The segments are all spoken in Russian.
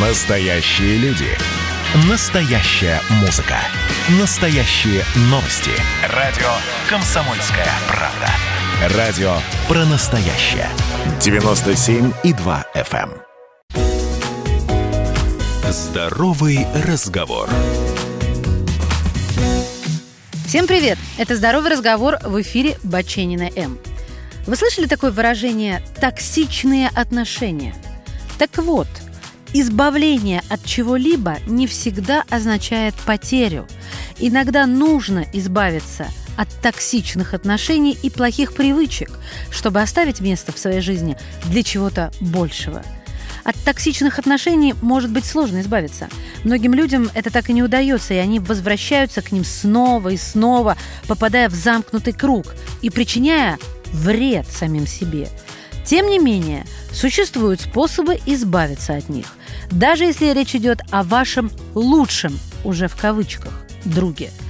Настоящие люди. Настоящая музыка. Настоящие новости. Радио «Комсомольская правда». Радио про настоящее. 97,2 FM. эм. Здоровый разговор. Всем привет! Это «Здоровый разговор» в эфире Баченина М. Вы слышали такое выражение «токсичные отношения»? Так вот, избавление от чего-либо не всегда означает потерю. Иногда нужно избавиться от токсичных отношений и плохих привычек, чтобы оставить место в своей жизни для чего-то большего – от токсичных отношений может быть сложно избавиться. Многим людям это так и не удается, и они возвращаются к ним снова и снова, попадая в замкнутый круг и причиняя вред самим себе. Тем не менее, существуют способы избавиться от них, даже если речь идет о вашем лучшем, уже в кавычках, друге –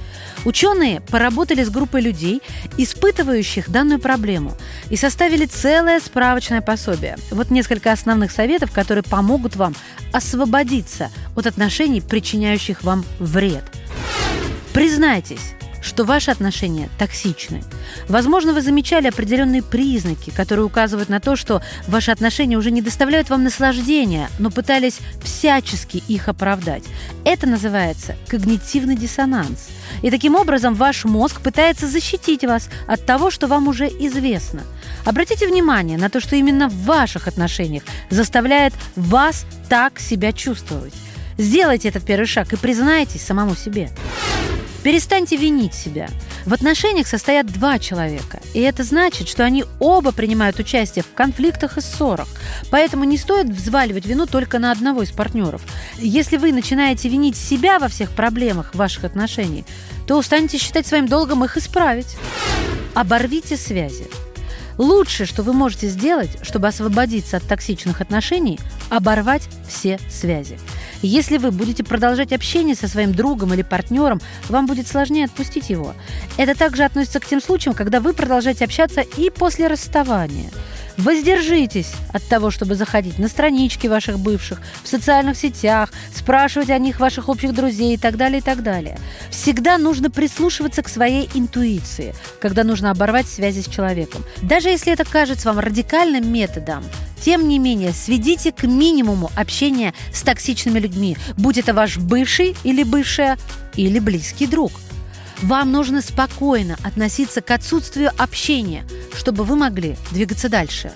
Ученые поработали с группой людей, испытывающих данную проблему, и составили целое справочное пособие. Вот несколько основных советов, которые помогут вам освободиться от отношений, причиняющих вам вред. Признайтесь, что ваши отношения токсичны. Возможно, вы замечали определенные признаки, которые указывают на то, что ваши отношения уже не доставляют вам наслаждения, но пытались всячески их оправдать. Это называется когнитивный диссонанс. И таким образом ваш мозг пытается защитить вас от того, что вам уже известно. Обратите внимание на то, что именно в ваших отношениях заставляет вас так себя чувствовать. Сделайте этот первый шаг и признайтесь самому себе. Перестаньте винить себя. В отношениях состоят два человека, и это значит, что они оба принимают участие в конфликтах и ссорах. Поэтому не стоит взваливать вину только на одного из партнеров. Если вы начинаете винить себя во всех проблемах ваших отношений, то устанете считать своим долгом их исправить. Оборвите связи. Лучшее, что вы можете сделать, чтобы освободиться от токсичных отношений, оборвать все связи. Если вы будете продолжать общение со своим другом или партнером, вам будет сложнее отпустить его. Это также относится к тем случаям, когда вы продолжаете общаться и после расставания – Воздержитесь от того, чтобы заходить на странички ваших бывших, в социальных сетях, спрашивать о них ваших общих друзей и так далее, и так далее. Всегда нужно прислушиваться к своей интуиции, когда нужно оборвать связи с человеком. Даже если это кажется вам радикальным методом, тем не менее, сведите к минимуму общение с токсичными людьми, будь это ваш бывший или бывшая, или близкий друг – вам нужно спокойно относиться к отсутствию общения, чтобы вы могли двигаться дальше.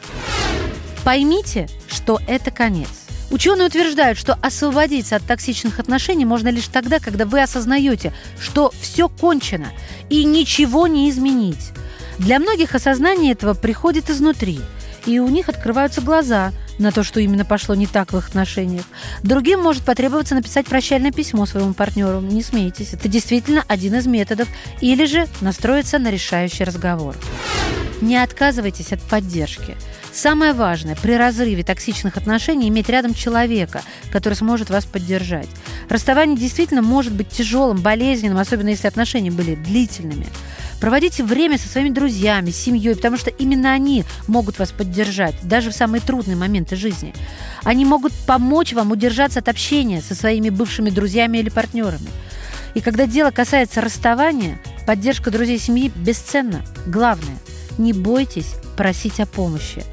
Поймите, что это конец. Ученые утверждают, что освободиться от токсичных отношений можно лишь тогда, когда вы осознаете, что все кончено и ничего не изменить. Для многих осознание этого приходит изнутри, и у них открываются глаза – на то, что именно пошло не так в их отношениях. Другим может потребоваться написать прощальное письмо своему партнеру. Не смейтесь, это действительно один из методов. Или же настроиться на решающий разговор. Не отказывайтесь от поддержки. Самое важное при разрыве токсичных отношений иметь рядом человека, который сможет вас поддержать. Расставание действительно может быть тяжелым, болезненным, особенно если отношения были длительными. Проводите время со своими друзьями, семьей, потому что именно они могут вас поддержать, даже в самые трудные моменты жизни. Они могут помочь вам удержаться от общения со своими бывшими друзьями или партнерами. И когда дело касается расставания, поддержка друзей семьи бесценна. Главное, не бойтесь просить о помощи.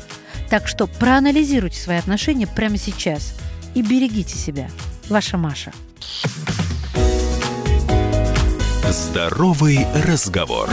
Так что проанализируйте свои отношения прямо сейчас и берегите себя. Ваша Маша. Здоровый разговор.